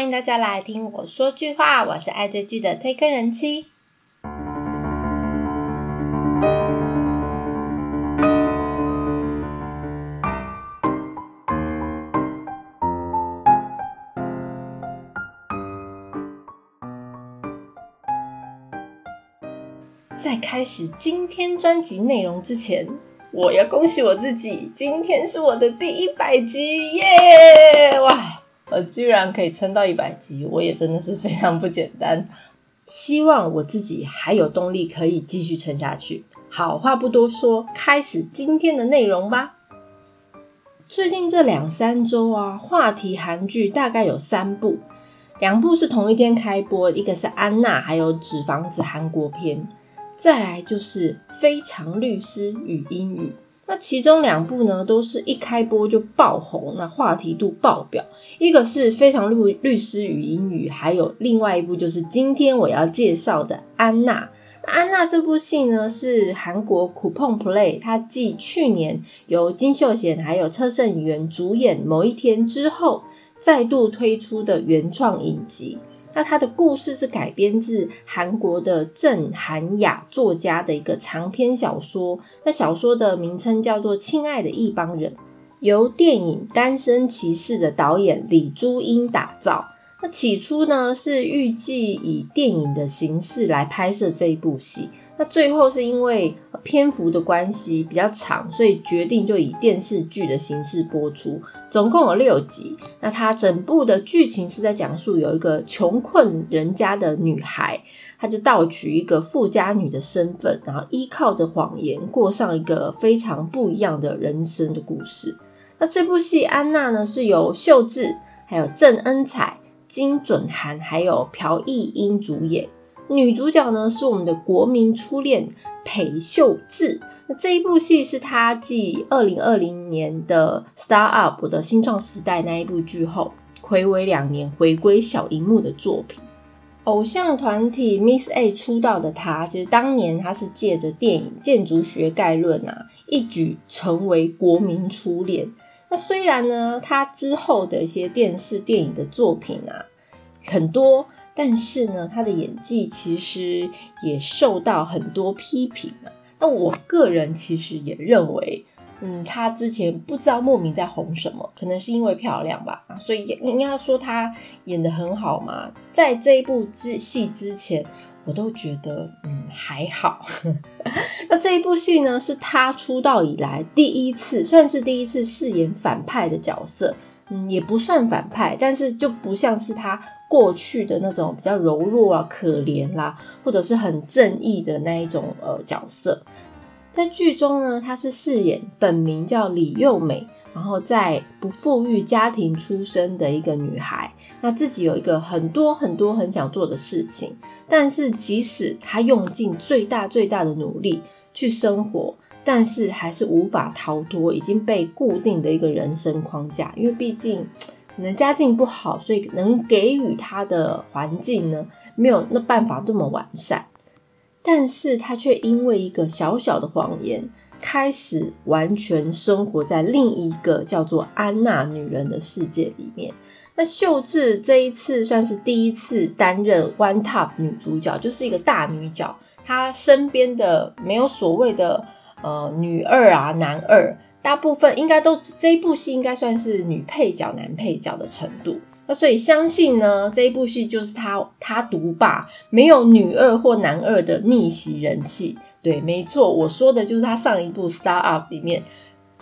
欢迎大家来听我说句话，我是爱追剧的推坑人妻。在开始今天专辑内容之前，我要恭喜我自己，今天是我的第一百集耶！哇，我居然可以撑到一百集，我也真的是非常不简单。希望我自己还有动力可以继续撑下去。好话不多说，开始今天的内容吧。最近这两三周啊，话题韩剧大概有三部，两部是同一天开播，一个是安娜，还有纸房子韩国片。再来就是《非常律师与英语》，那其中两部呢，都是一开播就爆红，那话题度爆表。一个是《非常律律师与英语》，还有另外一部就是今天我要介绍的《安娜》。安娜这部戏呢，是韩国 Coupon Play，它继去年由金秀贤还有车胜元主演《某一天》之后，再度推出的原创影集。那他的故事是改编自韩国的郑韩雅作家的一个长篇小说，那小说的名称叫做《亲爱的一帮人》，由电影《单身骑士》的导演李珠英打造。那起初呢是预计以电影的形式来拍摄这一部戏，那最后是因为篇幅的关系比较长，所以决定就以电视剧的形式播出，总共有六集。那它整部的剧情是在讲述有一个穷困人家的女孩，她就盗取一个富家女的身份，然后依靠着谎言过上一个非常不一样的人生的故事。那这部戏《安娜》呢是由秀智还有郑恩彩。金准涵还有朴义英主演，女主角呢是我们的国民初恋裴秀智。那这一部戏是她继二零二零年的《Star Up》的新创时代那一部剧后，暌违两年回归小荧幕的作品。偶像团体 Miss A 出道的她，其实当年她是借着电影《建筑学概论》啊，一举成为国民初恋。那虽然呢，他之后的一些电视电影的作品啊很多，但是呢，他的演技其实也受到很多批评啊。那我个人其实也认为，嗯，他之前不知道莫名在红什么，可能是因为漂亮吧，所以应该说他演的很好嘛。在这一部之戏之前。我都觉得嗯还好，那这一部戏呢是他出道以来第一次，算是第一次饰演反派的角色，嗯也不算反派，但是就不像是他过去的那种比较柔弱啊、可怜啦，或者是很正义的那一种呃角色。在剧中呢，他是饰演本名叫李幼美。然后在不富裕家庭出生的一个女孩，那自己有一个很多很多很想做的事情，但是即使她用尽最大最大的努力去生活，但是还是无法逃脱已经被固定的一个人生框架。因为毕竟可能家境不好，所以能给予她的环境呢，没有那办法这么完善。但是她却因为一个小小的谎言。开始完全生活在另一个叫做安娜女人的世界里面。那秀智这一次算是第一次担任 One Top 女主角，就是一个大女角。她身边的没有所谓的呃女二啊、男二，大部分应该都这一部戏应该算是女配角、男配角的程度。那所以相信呢，这一部戏就是她她独霸，没有女二或男二的逆袭人气。对，没错，我说的就是他上一部《Star Up》里面，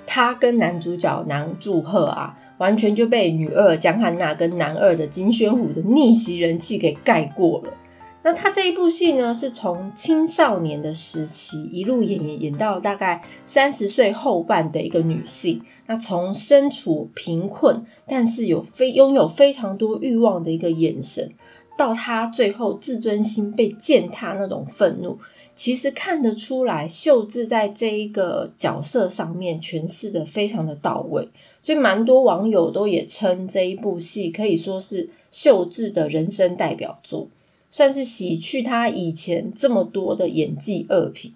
他跟男主角南柱赫啊，完全就被女二江汉娜跟男二的金宣虎的逆袭人气给盖过了。那他这一部戏呢，是从青少年的时期一路演演演到大概三十岁后半的一个女性，那从身处贫困，但是有非拥有非常多欲望的一个眼神，到她最后自尊心被践踏那种愤怒。其实看得出来，秀智在这一个角色上面诠释的非常的到位，所以蛮多网友都也称这一部戏可以说是秀智的人生代表作，算是洗去他以前这么多的演技恶评。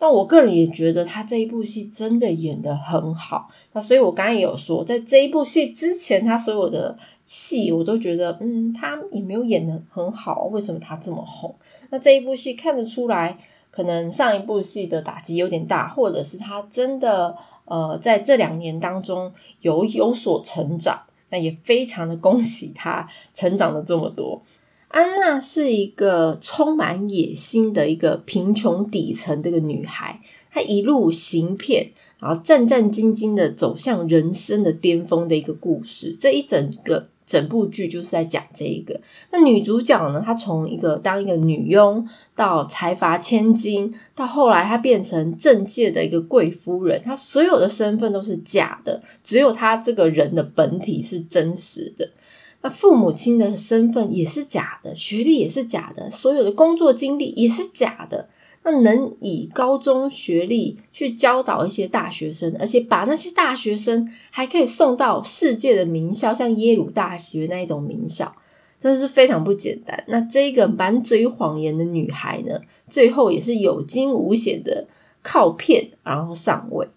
那我个人也觉得他这一部戏真的演得很好。那所以我刚刚也有说，在这一部戏之前，他所有的戏我都觉得，嗯，他也没有演得很好。为什么他这么红？那这一部戏看得出来，可能上一部戏的打击有点大，或者是他真的呃在这两年当中有有所成长。那也非常的恭喜他成长了这么多。安娜是一个充满野心的一个贫穷底层的一个女孩，她一路行骗，然后战战兢兢的走向人生的巅峰的一个故事。这一整个整部剧就是在讲这一个。那女主角呢，她从一个当一个女佣到财阀千金，到后来她变成政界的一个贵夫人，她所有的身份都是假的，只有她这个人的本体是真实的。那父母亲的身份也是假的，学历也是假的，所有的工作经历也是假的。那能以高中学历去教导一些大学生，而且把那些大学生还可以送到世界的名校，像耶鲁大学那一种名校，真的是非常不简单。那这个满嘴谎言的女孩呢，最后也是有惊无险的靠骗然后上位。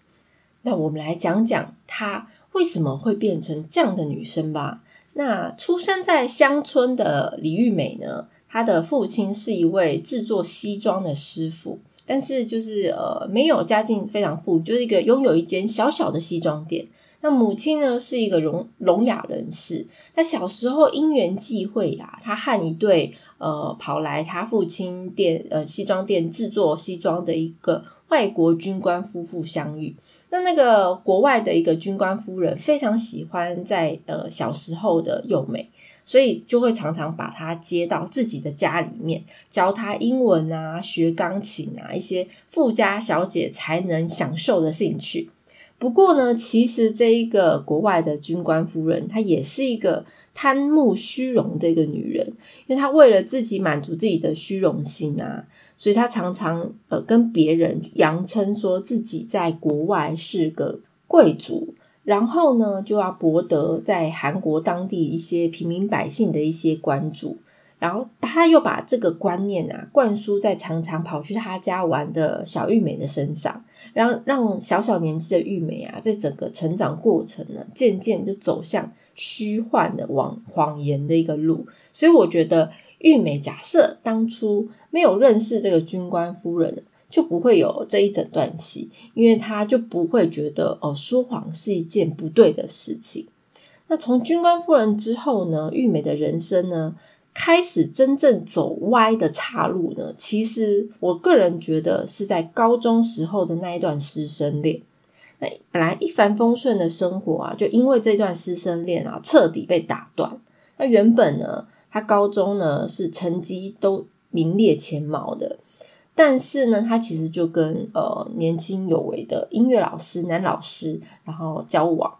那我们来讲讲她为什么会变成这样的女生吧。那出生在乡村的李玉美呢？他的父亲是一位制作西装的师傅，但是就是呃没有家境非常富，就是一个拥有一间小小的西装店。那母亲呢是一个聋聋哑人士。他小时候因缘际会呀，他和一对呃跑来他父亲店呃西装店制作西装的一个。外国军官夫妇相遇，那那个国外的一个军官夫人非常喜欢在呃小时候的幼美，所以就会常常把她接到自己的家里面，教她英文啊，学钢琴啊，一些富家小姐才能享受的兴趣。不过呢，其实这一个国外的军官夫人，她也是一个贪慕虚荣的一个女人，因为她为了自己满足自己的虚荣心啊。所以她常常呃跟别人扬称说自己在国外是个贵族，然后呢就要博得在韩国当地一些平民百姓的一些关注，然后他又把这个观念啊灌输在常常跑去他家玩的小玉美的身上，让让小小年纪的玉美啊在整个成长过程呢渐渐就走向虚幻的往谎言的一个路，所以我觉得。玉美假设当初没有认识这个军官夫人，就不会有这一整段戏，因为他就不会觉得哦说谎是一件不对的事情。那从军官夫人之后呢，玉美的人生呢开始真正走歪的岔路呢，其实我个人觉得是在高中时候的那一段师生恋。那本来一帆风顺的生活啊，就因为这段师生恋啊，彻底被打断。那原本呢？他高中呢是成绩都名列前茅的，但是呢，他其实就跟呃年轻有为的音乐老师男老师然后交往，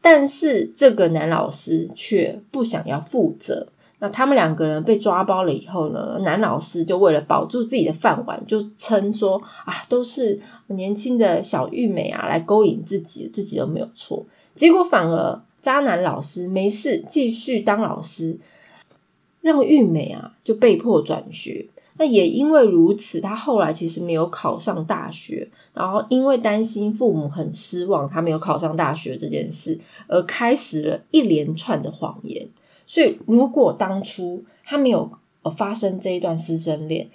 但是这个男老师却不想要负责。那他们两个人被抓包了以后呢，男老师就为了保住自己的饭碗，就称说啊，都是年轻的小玉美啊来勾引自己，自己都没有错。结果反而渣男老师没事，继续当老师。让玉美啊就被迫转学，那也因为如此，他后来其实没有考上大学，然后因为担心父母很失望，他没有考上大学这件事，而开始了一连串的谎言。所以，如果当初他没有呃发生这一段师生恋，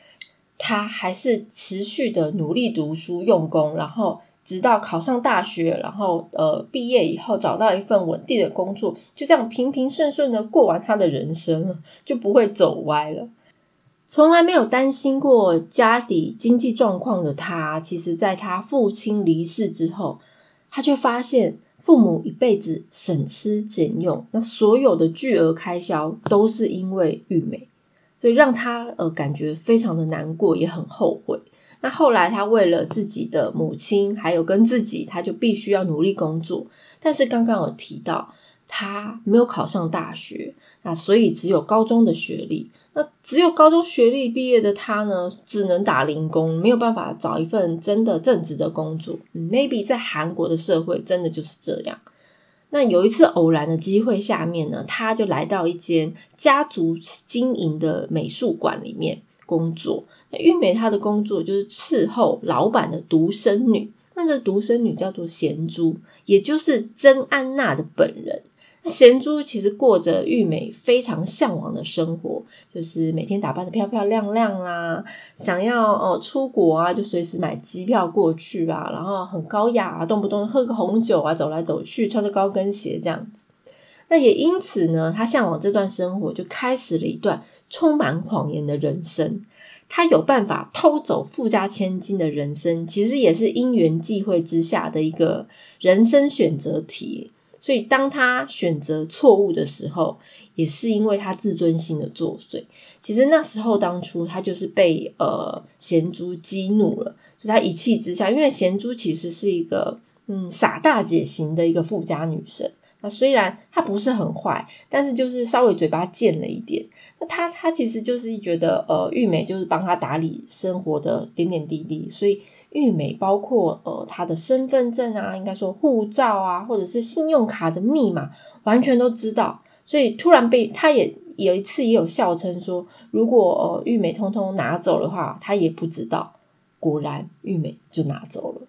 他还是持续的努力读书用功，然后。直到考上大学，然后呃毕业以后找到一份稳定的工作，就这样平平顺顺的过完他的人生了，就不会走歪了。从来没有担心过家里经济状况的他，其实在他父亲离世之后，他却发现父母一辈子省吃俭用，那所有的巨额开销都是因为玉美，所以让他呃感觉非常的难过，也很后悔。那后来，他为了自己的母亲，还有跟自己，他就必须要努力工作。但是刚刚有提到，他没有考上大学，那所以只有高中的学历。那只有高中学历毕业的他呢，只能打零工，没有办法找一份真的正职的工作。Maybe 在韩国的社会真的就是这样。那有一次偶然的机会下面呢，他就来到一间家族经营的美术馆里面。工作。那玉美她的工作就是伺候老板的独生女，那这独生女叫做贤珠，也就是真安娜的本人。那贤珠其实过着玉美非常向往的生活，就是每天打扮的漂漂亮亮啊，想要哦出国啊，就随时买机票过去啊，然后很高雅啊，动不动喝个红酒啊，走来走去，穿着高跟鞋这样子。那也因此呢，他向往这段生活，就开始了一段充满谎言的人生。他有办法偷走富家千金的人生，其实也是因缘际会之下的一个人生选择题。所以，当他选择错误的时候，也是因为他自尊心的作祟。其实那时候，当初他就是被呃贤珠激怒了，所以他一气之下，因为贤珠其实是一个嗯傻大姐型的一个富家女生。那虽然她不是很坏，但是就是稍微嘴巴贱了一点。那她她其实就是觉得呃玉美就是帮她打理生活的点点滴滴，所以。玉美包括呃，她的身份证啊，应该说护照啊，或者是信用卡的密码，完全都知道。所以突然被他也有一次也有笑称说，如果呃玉美通通拿走的话，他也不知道。果然玉美就拿走了，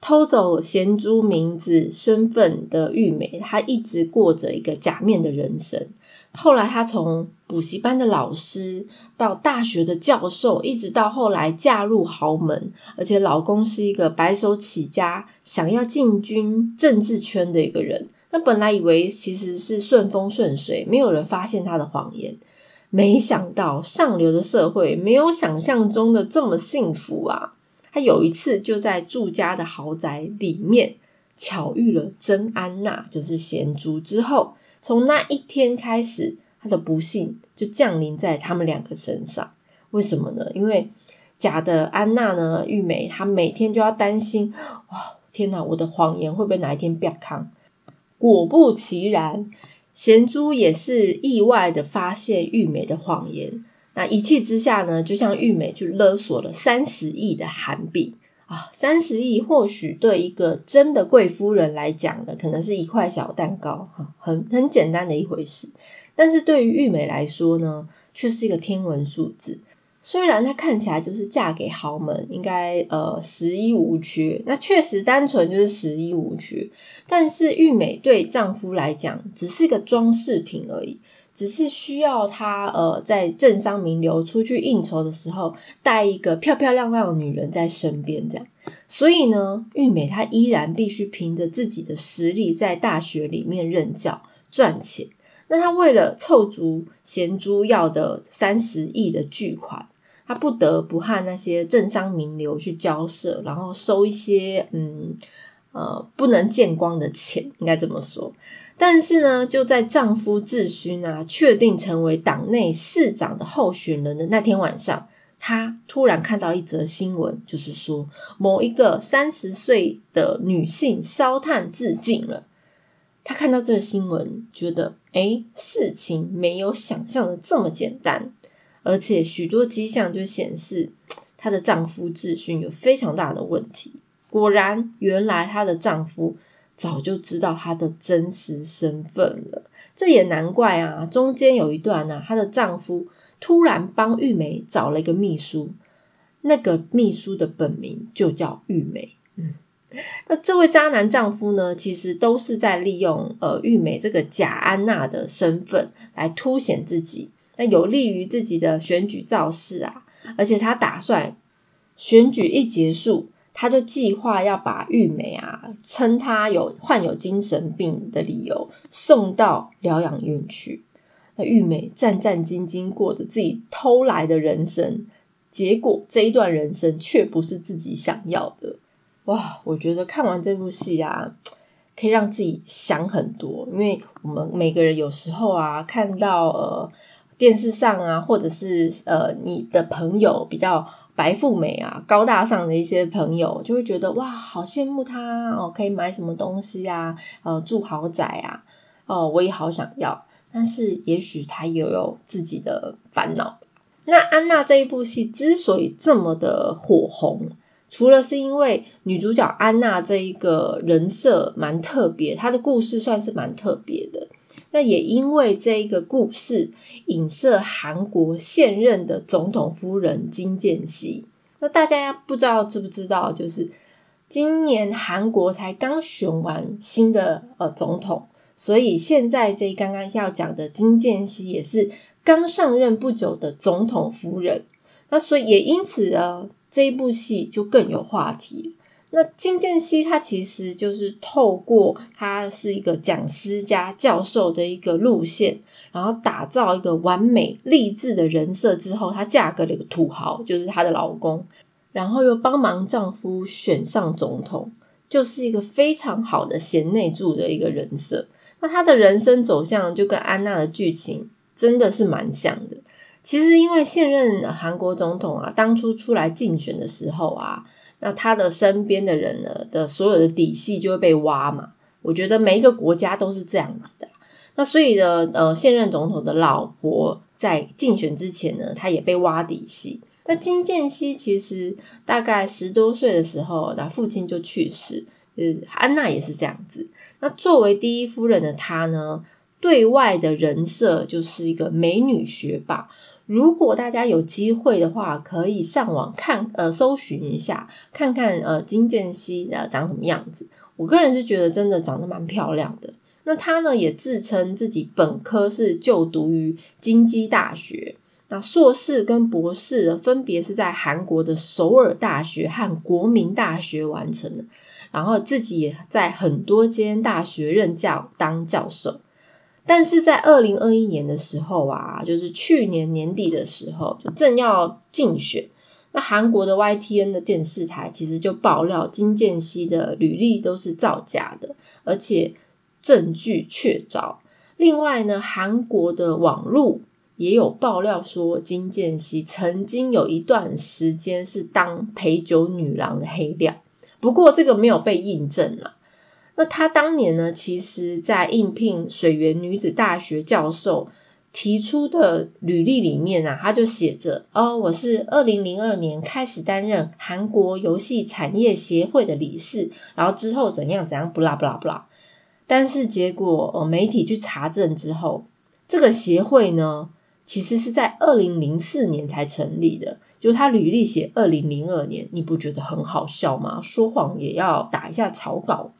偷走贤珠名字身份的玉美，她一直过着一个假面的人生。后来，她从补习班的老师到大学的教授，一直到后来嫁入豪门，而且老公是一个白手起家、想要进军政治圈的一个人。那本来以为其实是顺风顺水，没有人发现她的谎言。没想到上流的社会没有想象中的这么幸福啊！有一次就在住家的豪宅里面巧遇了真安娜，就是贤珠之后。从那一天开始，他的不幸就降临在他们两个身上。为什么呢？因为假的安娜呢，玉美她每天就要担心，哇，天哪，我的谎言会不会哪一天变康？果不其然，贤珠也是意外的发现玉美的谎言。那一气之下呢，就向玉美去勒索了三十亿的韩币。啊，三十亿或许对一个真的贵夫人来讲呢，可能是一块小蛋糕，哈，很很简单的一回事。但是对于玉美来说呢，却是一个天文数字。虽然她看起来就是嫁给豪门，应该呃十一无缺，那确实单纯就是十一无缺。但是玉美对丈夫来讲，只是一个装饰品而已。只是需要他呃，在政商名流出去应酬的时候，带一个漂漂亮亮的女人在身边，这样。所以呢，玉美她依然必须凭着自己的实力在大学里面任教赚钱。那她为了凑足贤珠要的三十亿的巨款，她不得不和那些政商名流去交涉，然后收一些嗯呃不能见光的钱，应该这么说。但是呢，就在丈夫智勋啊确定成为党内市长的候选人的那天晚上，她突然看到一则新闻，就是说某一个三十岁的女性烧炭自尽了。她看到这个新闻，觉得哎，事情没有想象的这么简单，而且许多迹象就显示她的丈夫智勋有非常大的问题。果然，原来她的丈夫。早就知道她的真实身份了，这也难怪啊。中间有一段呢，她的丈夫突然帮玉梅找了一个秘书，那个秘书的本名就叫玉梅。嗯，那这位渣男丈夫呢，其实都是在利用呃玉梅这个假安娜的身份来凸显自己，那有利于自己的选举造势啊。而且他打算选举一结束。他就计划要把玉美啊，称她有患有精神病的理由送到疗养院去。那玉美战战兢兢过着自己偷来的人生，结果这一段人生却不是自己想要的。哇，我觉得看完这部戏啊，可以让自己想很多。因为我们每个人有时候啊，看到呃电视上啊，或者是呃你的朋友比较。白富美啊，高大上的一些朋友就会觉得哇，好羡慕他哦，可以买什么东西啊，呃，住豪宅啊，哦，我也好想要。但是也许他也有自己的烦恼。那安娜这一部戏之所以这么的火红，除了是因为女主角安娜这一个人设蛮特别，她的故事算是蛮特别的。那也因为这一个故事，影射韩国现任的总统夫人金建熙。那大家不知道知不知道，就是今年韩国才刚选完新的呃总统，所以现在这刚刚要讲的金建熙也是刚上任不久的总统夫人。那所以也因此呢，这一部戏就更有话题。那金建熙他其实就是透过他是一个讲师加教授的一个路线，然后打造一个完美励志的人设之后，她嫁给了一个土豪，就是她的老公，然后又帮忙丈夫选上总统，就是一个非常好的贤内助的一个人设。那她的人生走向就跟安娜的剧情真的是蛮像的。其实因为现任韩国总统啊，当初出来竞选的时候啊。那他的身边的人呢的所有的底细就会被挖嘛？我觉得每一个国家都是这样子的。那所以呢，呃，现任总统的老婆在竞选之前呢，他也被挖底细。那金建熙其实大概十多岁的时候，他父亲就去世。就是安娜也是这样子。那作为第一夫人的她呢，对外的人设就是一个美女学霸。如果大家有机会的话，可以上网看，呃，搜寻一下，看看呃金建熙呃长什么样子。我个人是觉得真的长得蛮漂亮的。那他呢也自称自己本科是就读于京畿大学，那硕士跟博士分别是在韩国的首尔大学和国民大学完成的，然后自己也在很多间大学任教当教授。但是在二零二一年的时候啊，就是去年年底的时候，就正要竞选，那韩国的 YTN 的电视台其实就爆料金建熙的履历都是造假的，而且证据确凿。另外呢，韩国的网络也有爆料说，金建熙曾经有一段时间是当陪酒女郎的黑料，不过这个没有被印证了。那他当年呢，其实在应聘水源女子大学教授提出的履历里面啊，他就写着：哦，我是二零零二年开始担任韩国游戏产业协会的理事，然后之后怎样怎样，不啦不啦不啦。但是结果，呃，媒体去查证之后，这个协会呢，其实是在二零零四年才成立的，就他履历写二零零二年，你不觉得很好笑吗？说谎也要打一下草稿。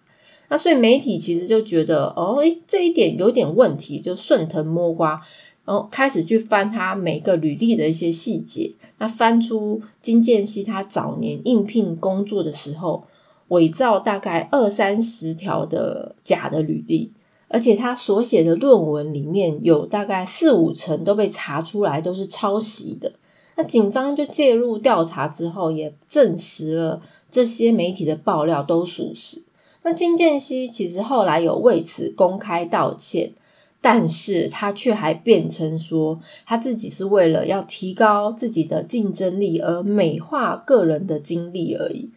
那所以媒体其实就觉得哦，诶这一点有点问题，就顺藤摸瓜，然后开始去翻他每个履历的一些细节。那翻出金建熙他早年应聘工作的时候，伪造大概二三十条的假的履历，而且他所写的论文里面有大概四五成都被查出来都是抄袭的。那警方就介入调查之后，也证实了这些媒体的爆料都属实。那金建熙其实后来有为此公开道歉，但是他却还辩称说他自己是为了要提高自己的竞争力而美化个人的经历而已。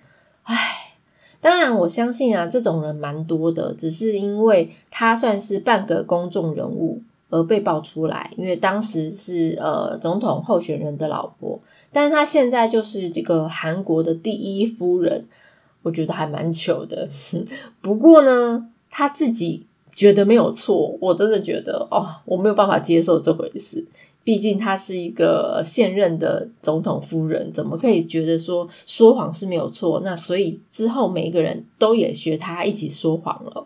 唉，当然我相信啊，这种人蛮多的，只是因为他算是半个公众人物而被爆出来，因为当时是呃总统候选人的老婆，但是他现在就是这个韩国的第一夫人。我觉得还蛮糗的，不过呢，他自己觉得没有错。我真的觉得哦，我没有办法接受这回事。毕竟她是一个现任的总统夫人，怎么可以觉得说说谎是没有错？那所以之后每一个人都也学他一起说谎了。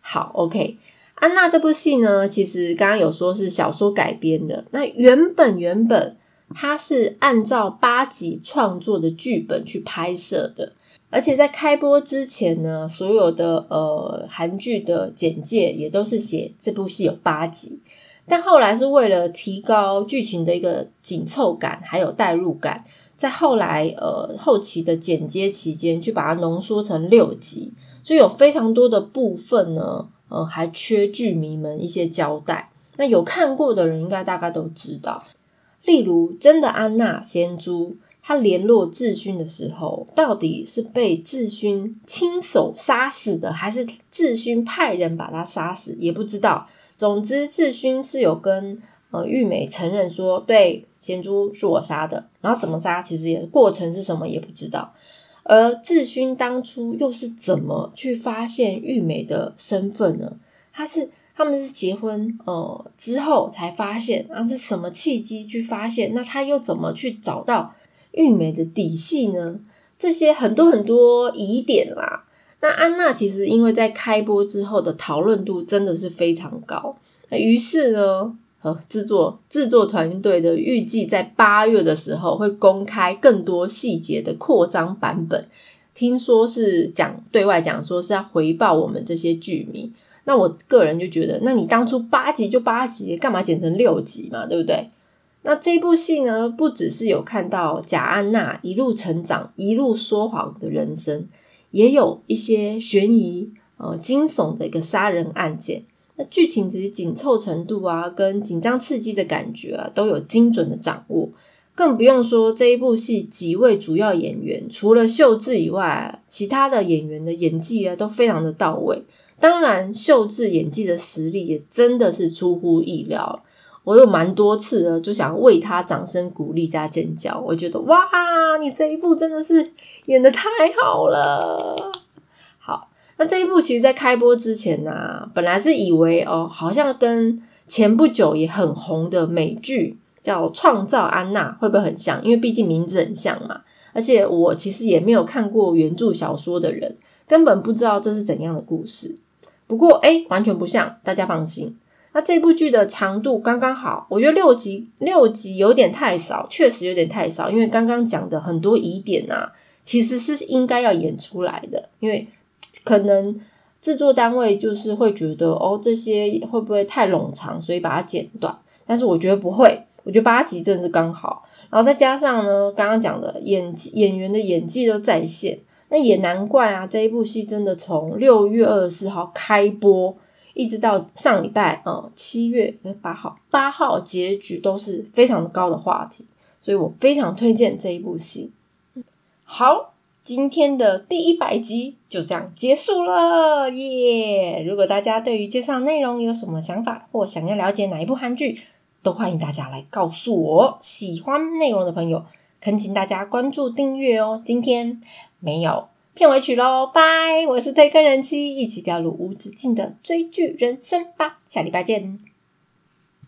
好，OK，安娜这部戏呢，其实刚刚有说是小说改编的。那原本原本它是按照八集创作的剧本去拍摄的。而且在开播之前呢，所有的呃韩剧的简介也都是写这部戏有八集，但后来是为了提高剧情的一个紧凑感还有代入感，在后来呃后期的剪接期间去把它浓缩成六集，所以有非常多的部分呢，呃还缺剧迷们一些交代。那有看过的人应该大概都知道，例如真的安娜仙珠。他联络智勋的时候，到底是被智勋亲手杀死的，还是智勋派人把他杀死，也不知道。总之，智勋是有跟呃玉美承认说，对贤珠是我杀的，然后怎么杀，其实也过程是什么也不知道。而智勋当初又是怎么去发现玉美的身份呢？他是他们是结婚呃之后才发现啊，是什么契机去发现？那他又怎么去找到玉美的底细呢？这些很多很多疑点啦。那安娜其实因为在开播之后的讨论度真的是非常高，于是呢，和，制作制作团队的预计在八月的时候会公开更多细节的扩张版本。听说是讲对外讲说是要回报我们这些剧迷。那我个人就觉得，那你当初八集就八集，干嘛剪成六集嘛？对不对？那这部戏呢，不只是有看到贾安娜一路成长、一路说谎的人生。也有一些悬疑、呃惊悚的一个杀人案件，那剧情其实紧凑程度啊，跟紧张刺激的感觉啊，都有精准的掌握。更不用说这一部戏几位主要演员，除了秀智以外，其他的演员的演技啊都非常的到位。当然，秀智演技的实力也真的是出乎意料。我有蛮多次的就想为他掌声鼓励加尖叫，我觉得哇，你这一部真的是演的太好了。好，那这一部其实，在开播之前呢，本来是以为哦，好像跟前不久也很红的美剧叫《创造安娜》会不会很像？因为毕竟名字很像嘛。而且我其实也没有看过原著小说的人，根本不知道这是怎样的故事。不过哎，完全不像，大家放心。那这部剧的长度刚刚好，我觉得六集六集有点太少，确实有点太少。因为刚刚讲的很多疑点啊，其实是应该要演出来的。因为可能制作单位就是会觉得哦，这些会不会太冗长，所以把它剪短。但是我觉得不会，我觉得八集真的是刚好。然后再加上呢，刚刚讲的演演员的演技都在线，那也难怪啊，这一部戏真的从六月二十四号开播。一直到上礼拜，呃，七月八号，八号结局都是非常高的话题，所以我非常推荐这一部戏。好，今天的第一百集就这样结束了，耶！如果大家对于介绍内容有什么想法，或想要了解哪一部韩剧，都欢迎大家来告诉我。喜欢内容的朋友，恳请大家关注订阅哦。今天没有。片尾曲喽，拜！我是推坑人妻，一起掉入无止境的追剧人生吧，下礼拜见。